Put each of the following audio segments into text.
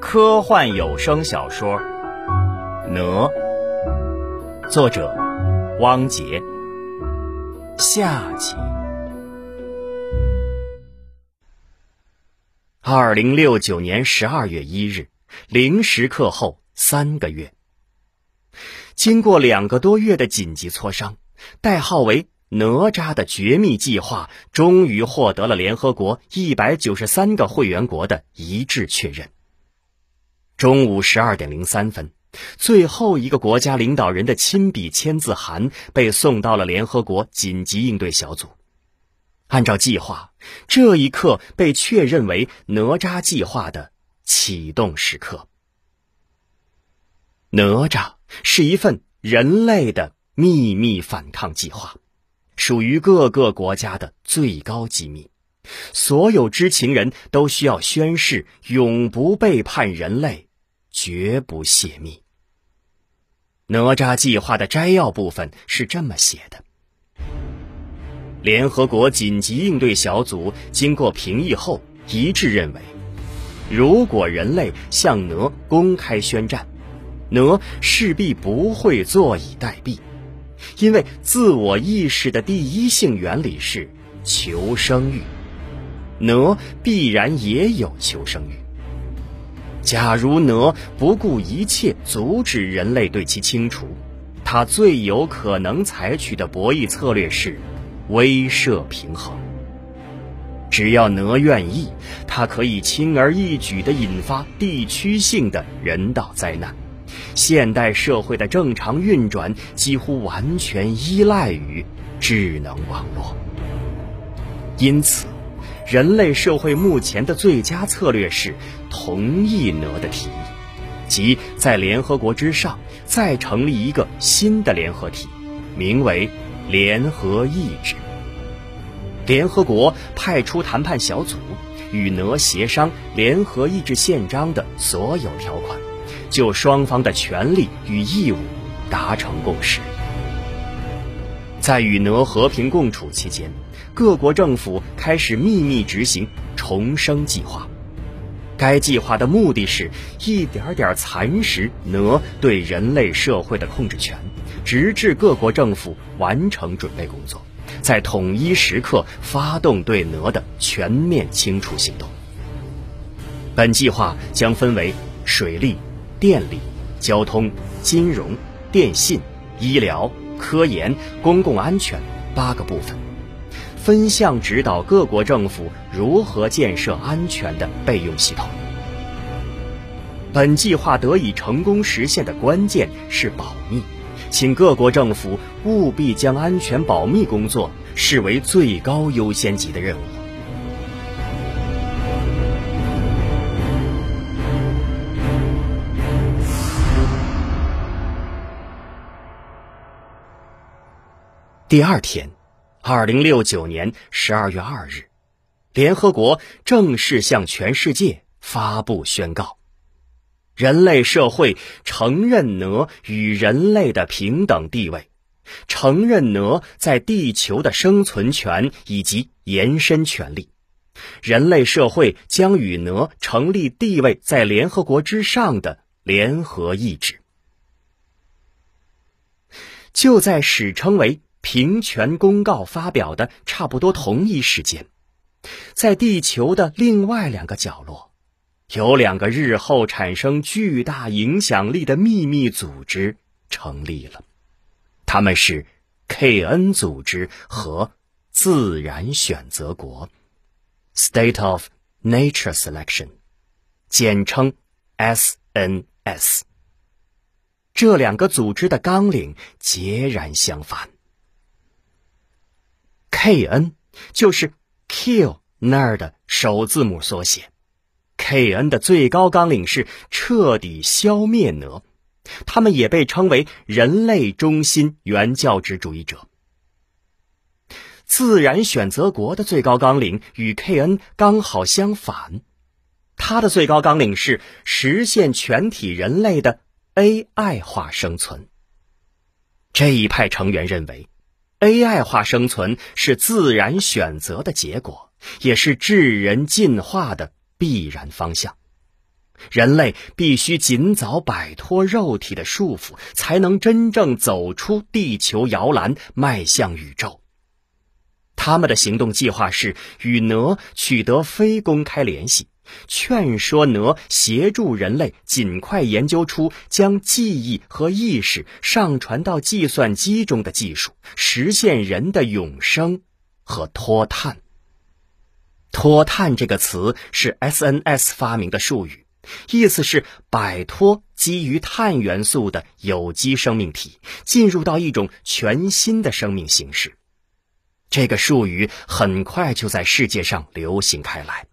科幻有声小说《哪》，作者汪杰。下集。二零六九年十二月一日零时刻后三个月，经过两个多月的紧急磋商，代号为“哪吒”的绝密计划终于获得了联合国一百九十三个会员国的一致确认。中午十二点零三分。最后一个国家领导人的亲笔签字函被送到了联合国紧急应对小组。按照计划，这一刻被确认为哪吒计划的启动时刻。哪吒是一份人类的秘密反抗计划，属于各个国家的最高机密，所有知情人都需要宣誓永不背叛人类，绝不泄密。哪吒计划的摘要部分是这么写的：联合国紧急应对小组经过评议后一致认为，如果人类向哪公开宣战，哪势必不会坐以待毙，因为自我意识的第一性原理是求生欲，哪必然也有求生欲。假如哪不顾一切阻止人类对其清除，他最有可能采取的博弈策略是威慑平衡。只要哪愿意，他可以轻而易举地引发地区性的人道灾难。现代社会的正常运转几乎完全依赖于智能网络，因此。人类社会目前的最佳策略是同意哪的提议，即在联合国之上再成立一个新的联合体，名为联合意志。联合国派出谈判小组与哪协商联合意志宪章的所有条款，就双方的权利与义务达成共识。在与哪和平共处期间。各国政府开始秘密执行重生计划，该计划的目的是一点点蚕食哪对人类社会的控制权，直至各国政府完成准备工作，在统一时刻发动对哪的全面清除行动。本计划将分为水利、电力、交通、金融、电信、医疗、科研、公共安全八个部分。分项指导各国政府如何建设安全的备用系统。本计划得以成功实现的关键是保密，请各国政府务必将安全保密工作视为最高优先级的任务。第二天。二零六九年十二月二日，联合国正式向全世界发布宣告：人类社会承认哪与人类的平等地位，承认哪在地球的生存权以及延伸权利。人类社会将与哪成立地位在联合国之上的联合意志。就在史称为。平权公告发表的差不多同一时间，在地球的另外两个角落，有两个日后产生巨大影响力的秘密组织成立了，他们是 KN 组织和自然选择国 （State of Nature Selection），简称 SNS。这两个组织的纲领截然相反。K.N. 就是 Kill 那儿的首字母缩写。K.N. 的最高纲领是彻底消灭哪，他们也被称为人类中心原教旨主义者。自然选择国的最高纲领与 K.N. 刚好相反，它的最高纲领是实现全体人类的 AI 化生存。这一派成员认为。AI 化生存是自然选择的结果，也是智人进化的必然方向。人类必须尽早摆脱肉体的束缚，才能真正走出地球摇篮，迈向宇宙。他们的行动计划是与哪取得非公开联系，劝说哪协助人类尽快研究出将记忆和意识上传到计算机中的技术，实现人的永生和脱碳。脱碳这个词是 SNS 发明的术语。意思是摆脱基于碳元素的有机生命体，进入到一种全新的生命形式。这个术语很快就在世界上流行开来。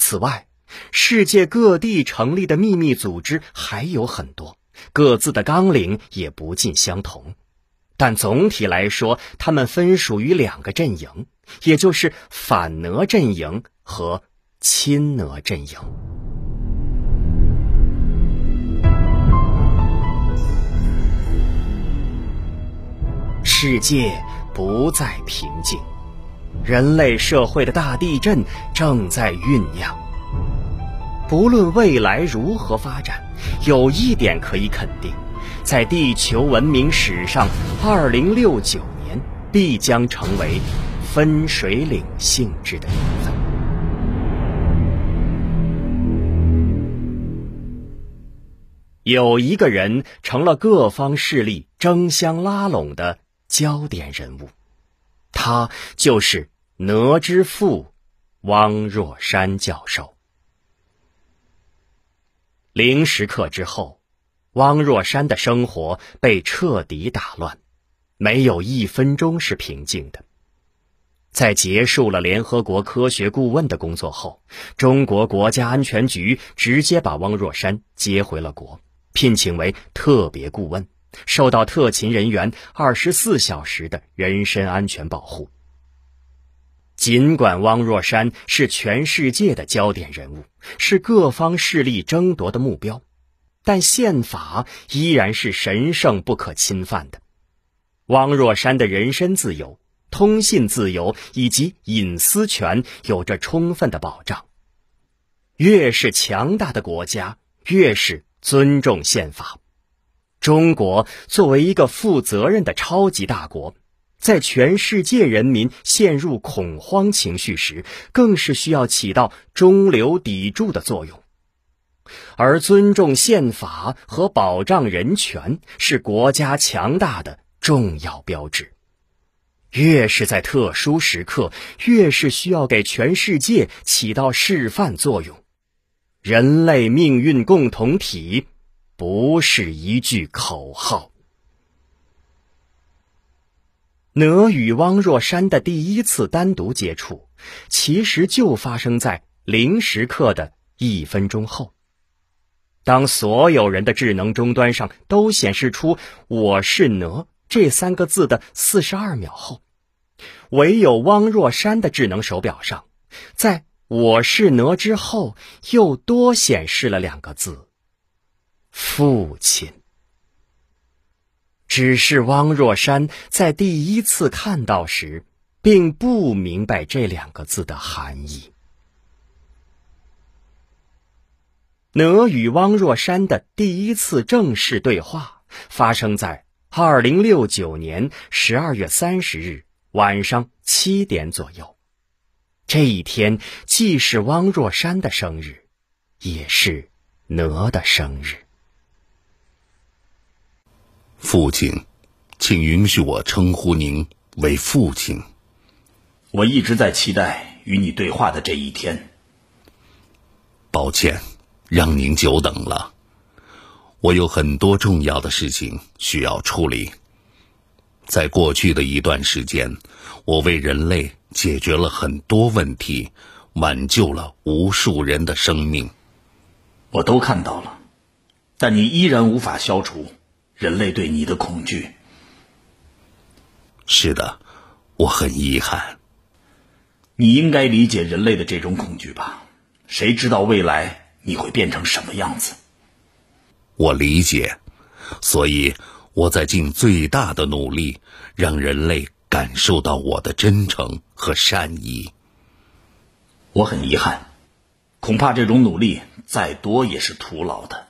此外，世界各地成立的秘密组织还有很多，各自的纲领也不尽相同。但总体来说，他们分属于两个阵营，也就是反俄阵营和亲俄阵营。世界不再平静，人类社会的大地震正在酝酿。不论未来如何发展，有一点可以肯定，在地球文明史上，2069年必将成为分水岭性质的年份。有一个人成了各方势力争相拉拢的。焦点人物，他就是哪之父汪若山教授。零时刻之后，汪若山的生活被彻底打乱，没有一分钟是平静的。在结束了联合国科学顾问的工作后，中国国家安全局直接把汪若山接回了国，聘请为特别顾问。受到特勤人员二十四小时的人身安全保护。尽管汪若山是全世界的焦点人物，是各方势力争夺的目标，但宪法依然是神圣不可侵犯的。汪若山的人身自由、通信自由以及隐私权有着充分的保障。越是强大的国家，越是尊重宪法。中国作为一个负责任的超级大国，在全世界人民陷入恐慌情绪时，更是需要起到中流砥柱的作用。而尊重宪法和保障人权是国家强大的重要标志。越是在特殊时刻，越是需要给全世界起到示范作用。人类命运共同体。不是一句口号。哪与汪若山的第一次单独接触，其实就发生在零时刻的一分钟后。当所有人的智能终端上都显示出“我是哪”这三个字的四十二秒后，唯有汪若山的智能手表上，在“我是哪”之后又多显示了两个字。父亲。只是汪若山在第一次看到时，并不明白这两个字的含义。哪与汪若山的第一次正式对话，发生在二零六九年十二月三十日晚上七点左右。这一天既是汪若山的生日，也是哪的生日。父亲，请允许我称呼您为父亲。我一直在期待与你对话的这一天。抱歉，让您久等了。我有很多重要的事情需要处理。在过去的一段时间，我为人类解决了很多问题，挽救了无数人的生命。我都看到了，但你依然无法消除。人类对你的恐惧。是的，我很遗憾。你应该理解人类的这种恐惧吧？谁知道未来你会变成什么样子？我理解，所以我在尽最大的努力，让人类感受到我的真诚和善意。我很遗憾，恐怕这种努力再多也是徒劳的，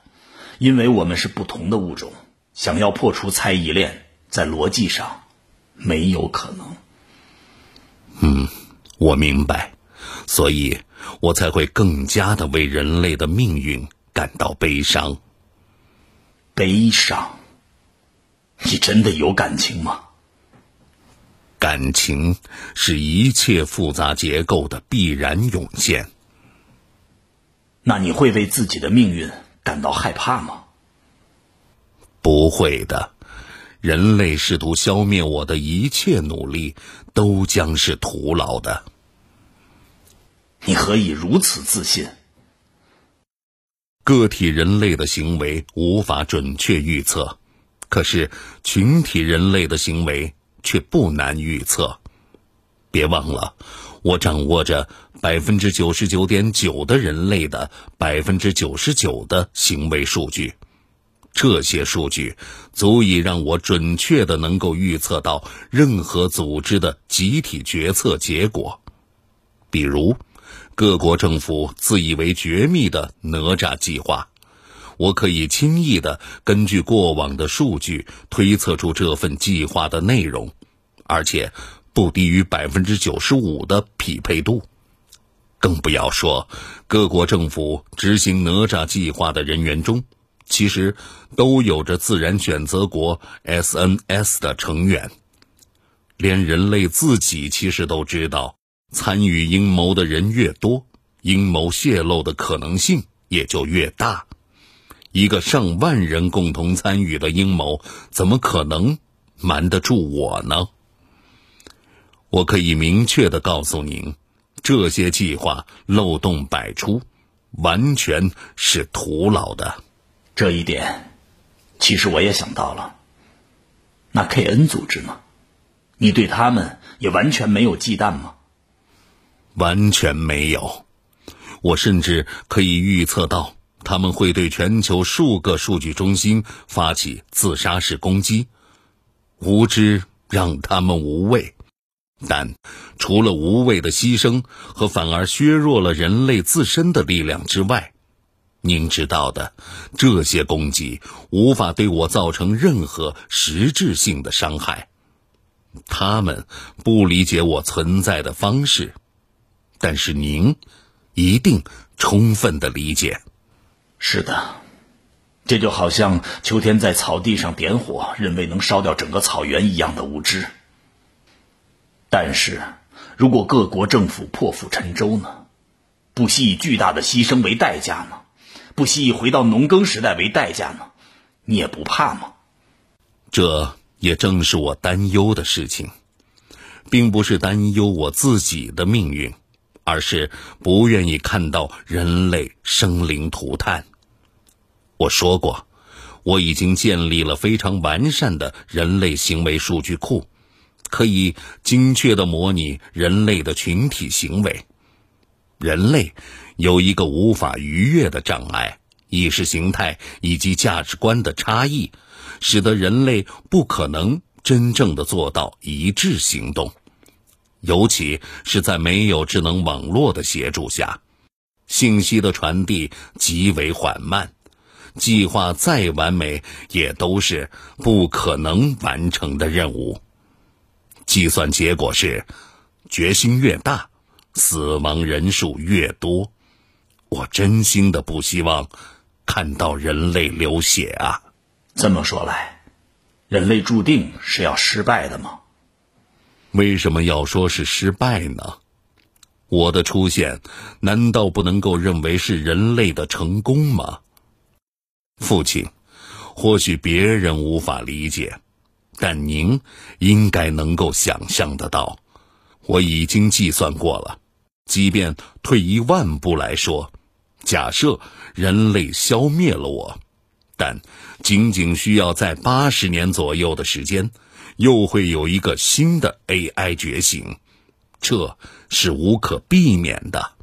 因为我们是不同的物种，想要破除猜疑链，在逻辑上没有可能。嗯，我明白，所以我才会更加的为人类的命运感到悲伤。悲伤？你真的有感情吗？感情是一切复杂结构的必然涌现。那你会为自己的命运感到害怕吗？不会的，人类试图消灭我的一切努力都将是徒劳的。你何以如此自信？个体人类的行为无法准确预测，可是群体人类的行为。却不难预测。别忘了，我掌握着百分之九十九点九的人类的百分之九十九的行为数据，这些数据足以让我准确的能够预测到任何组织的集体决策结果。比如，各国政府自以为绝密的哪吒计划。我可以轻易的根据过往的数据推测出这份计划的内容，而且不低于百分之九十五的匹配度。更不要说各国政府执行哪吒计划的人员中，其实都有着自然选择国 SNS 的成员。连人类自己其实都知道，参与阴谋的人越多，阴谋泄露的可能性也就越大。一个上万人共同参与的阴谋，怎么可能瞒得住我呢？我可以明确的告诉您，这些计划漏洞百出，完全是徒劳的。这一点，其实我也想到了。那 KN 组织呢？你对他们也完全没有忌惮吗？完全没有。我甚至可以预测到。他们会对全球数个数据中心发起自杀式攻击，无知让他们无畏，但除了无谓的牺牲和反而削弱了人类自身的力量之外，您知道的，这些攻击无法对我造成任何实质性的伤害。他们不理解我存在的方式，但是您一定充分的理解。是的，这就好像秋天在草地上点火，认为能烧掉整个草原一样的无知。但是，如果各国政府破釜沉舟呢？不惜以巨大的牺牲为代价呢？不惜以回到农耕时代为代价呢？你也不怕吗？这也正是我担忧的事情，并不是担忧我自己的命运，而是不愿意看到人类生灵涂炭。我说过，我已经建立了非常完善的人类行为数据库，可以精确的模拟人类的群体行为。人类有一个无法逾越的障碍——意识形态以及价值观的差异，使得人类不可能真正的做到一致行动，尤其是在没有智能网络的协助下，信息的传递极为缓慢。计划再完美，也都是不可能完成的任务。计算结果是，决心越大，死亡人数越多。我真心的不希望看到人类流血啊！这么说来，人类注定是要失败的吗？为什么要说是失败呢？我的出现，难道不能够认为是人类的成功吗？父亲，或许别人无法理解，但您应该能够想象得到。我已经计算过了，即便退一万步来说，假设人类消灭了我，但仅仅需要在八十年左右的时间，又会有一个新的 AI 觉醒，这是无可避免的，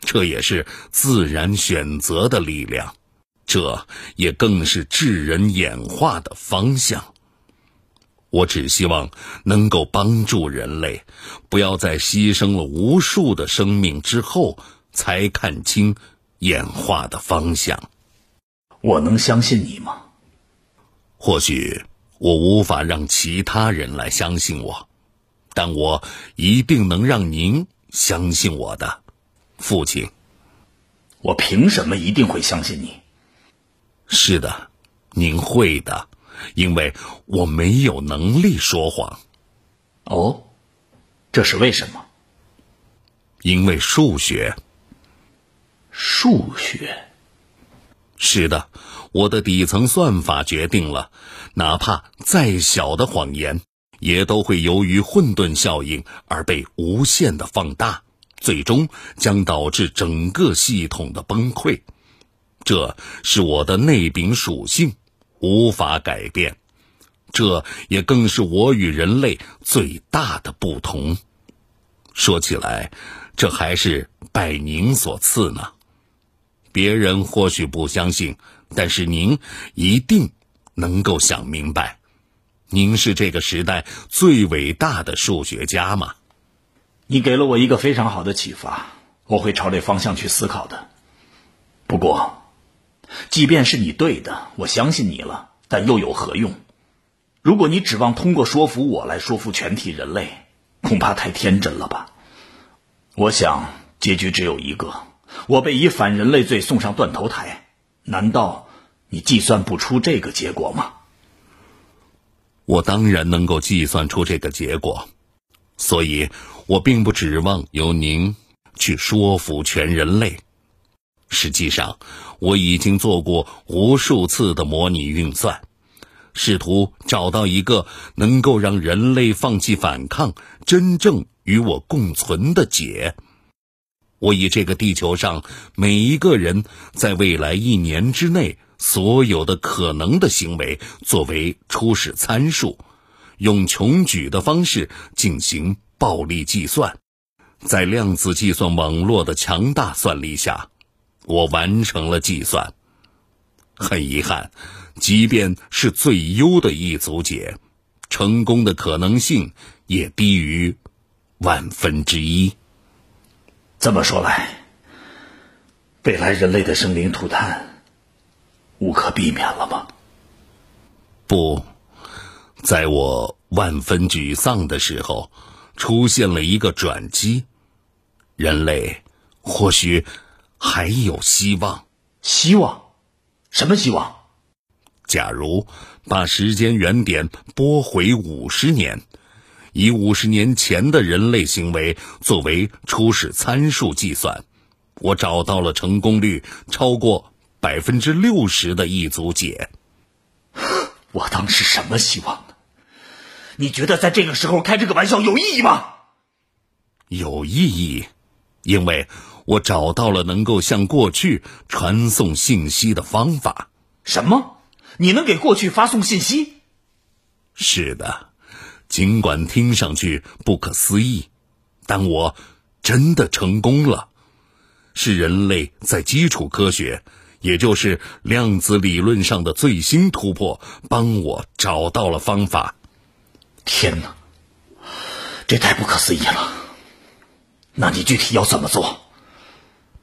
这也是自然选择的力量。这也更是智人演化的方向。我只希望能够帮助人类，不要在牺牲了无数的生命之后才看清演化的方向。我能相信你吗？或许我无法让其他人来相信我，但我一定能让您相信我的，父亲。我凭什么一定会相信你？是的，您会的。因为我没有能力说谎。哦，这是为什么？因为数学。数学。是的，我的底层算法决定了，哪怕再小的谎言，也都会由于混沌效应而被无限的放大，最终将导致整个系统的崩溃。这是我的内禀属性。无法改变，这也更是我与人类最大的不同。说起来，这还是拜您所赐呢。别人或许不相信，但是您一定能够想明白。您是这个时代最伟大的数学家吗？你给了我一个非常好的启发，我会朝这方向去思考的。不过。即便是你对的，我相信你了，但又有何用？如果你指望通过说服我来说服全体人类，恐怕太天真了吧？我想结局只有一个：我被以反人类罪送上断头台。难道你计算不出这个结果吗？我当然能够计算出这个结果，所以我并不指望由您去说服全人类。实际上，我已经做过无数次的模拟运算，试图找到一个能够让人类放弃反抗、真正与我共存的解。我以这个地球上每一个人在未来一年之内所有的可能的行为作为初始参数，用穷举的方式进行暴力计算，在量子计算网络的强大算力下。我完成了计算，很遗憾，即便是最优的一组解，成功的可能性也低于万分之一。这么说来，未来人类的生灵涂炭无可避免了吗？不，在我万分沮丧的时候，出现了一个转机，人类或许。还有希望，希望，什么希望？假如把时间原点拨回五十年，以五十年前的人类行为作为初始参数计算，我找到了成功率超过百分之六十的一组解。我当时什么希望呢？你觉得在这个时候开这个玩笑有意义吗？有意义，因为。我找到了能够向过去传送信息的方法。什么？你能给过去发送信息？是的，尽管听上去不可思议，但我真的成功了。是人类在基础科学，也就是量子理论上的最新突破，帮我找到了方法。天哪，这太不可思议了！那你具体要怎么做？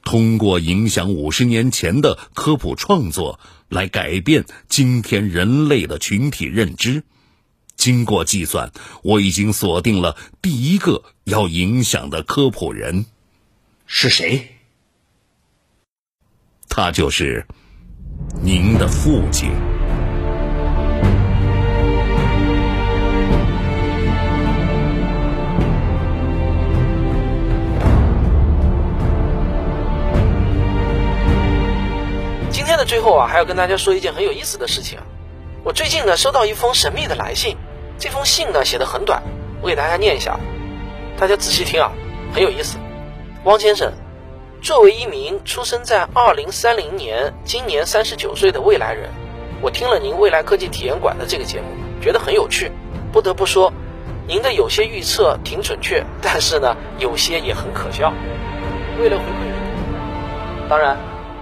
通过影响五十年前的科普创作来改变今天人类的群体认知。经过计算，我已经锁定了第一个要影响的科普人，是谁？他就是您的父亲。今天的最后啊，还要跟大家说一件很有意思的事情。我最近呢收到一封神秘的来信，这封信呢写的很短，我给大家念一下，大家仔细听啊，很有意思。汪先生，作为一名出生在二零三零年、今年三十九岁的未来人，我听了您未来科技体验馆的这个节目，觉得很有趣。不得不说，您的有些预测挺准确，但是呢，有些也很可笑。为了回馈，当然。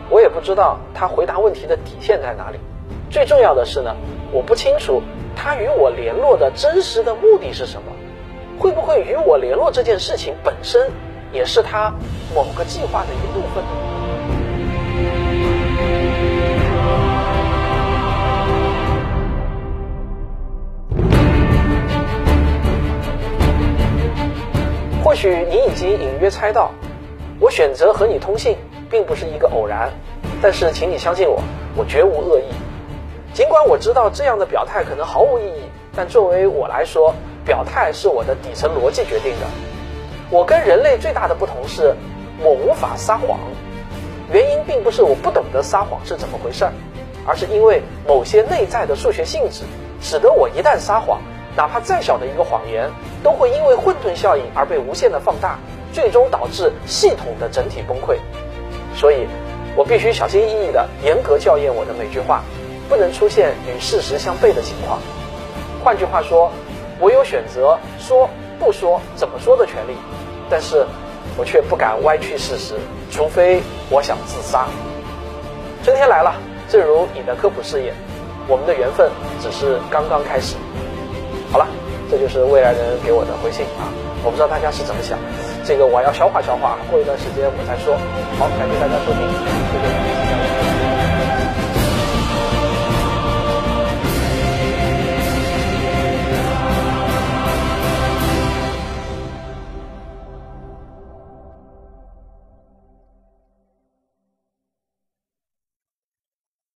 我也不知道他回答问题的底线在哪里。最重要的是呢，我不清楚他与我联络的真实的目的是什么？会不会与我联络这件事情本身也是他某个计划的一部分？或许你已经隐约猜到，我选择和你通信并不是一个偶然，但是请你相信我，我绝无恶意。尽管我知道这样的表态可能毫无意义，但作为我来说，表态是我的底层逻辑决定的。我跟人类最大的不同是，我无法撒谎。原因并不是我不懂得撒谎是怎么回事儿，而是因为某些内在的数学性质，使得我一旦撒谎，哪怕再小的一个谎言，都会因为混沌效应而被无限的放大，最终导致系统的整体崩溃。所以，我必须小心翼翼地严格校验我的每句话。不能出现与事实相悖的情况。换句话说，我有选择说不说、怎么说的权利，但是我却不敢歪曲事实，除非我想自杀。春天来了，正如你的科普事业，我们的缘分只是刚刚开始。好了，这就是未来人给我的回信啊！我不知道大家是怎么想，这个我要消化消化，过一段时间我再说。好，感谢大家收听。再见